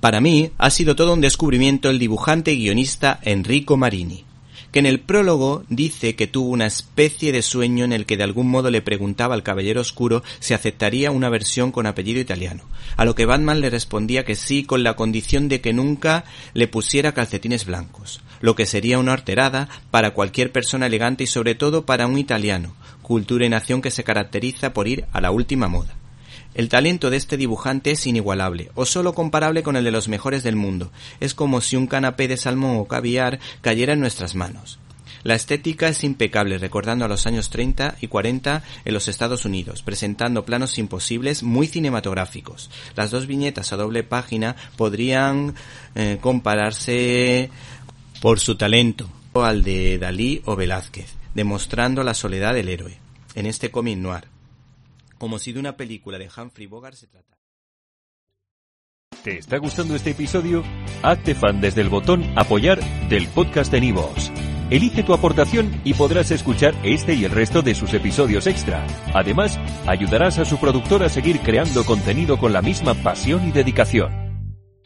Para mí ha sido todo un descubrimiento el dibujante y guionista Enrico Marini que en el prólogo dice que tuvo una especie de sueño en el que de algún modo le preguntaba al Caballero Oscuro si aceptaría una versión con apellido italiano, a lo que Batman le respondía que sí con la condición de que nunca le pusiera calcetines blancos, lo que sería una alterada para cualquier persona elegante y sobre todo para un italiano, cultura y nación que se caracteriza por ir a la última moda. El talento de este dibujante es inigualable, o solo comparable con el de los mejores del mundo. Es como si un canapé de salmón o caviar cayera en nuestras manos. La estética es impecable, recordando a los años 30 y 40 en los Estados Unidos, presentando planos imposibles muy cinematográficos. Las dos viñetas a doble página podrían eh, compararse por su talento al de Dalí o Velázquez, demostrando la soledad del héroe. En este cómic noir, como si de una película de Humphrey Bogart se tratara. ¿Te está gustando este episodio? Hazte fan desde el botón Apoyar del podcast de Nivos. Elige tu aportación y podrás escuchar este y el resto de sus episodios extra. Además, ayudarás a su productor a seguir creando contenido con la misma pasión y dedicación.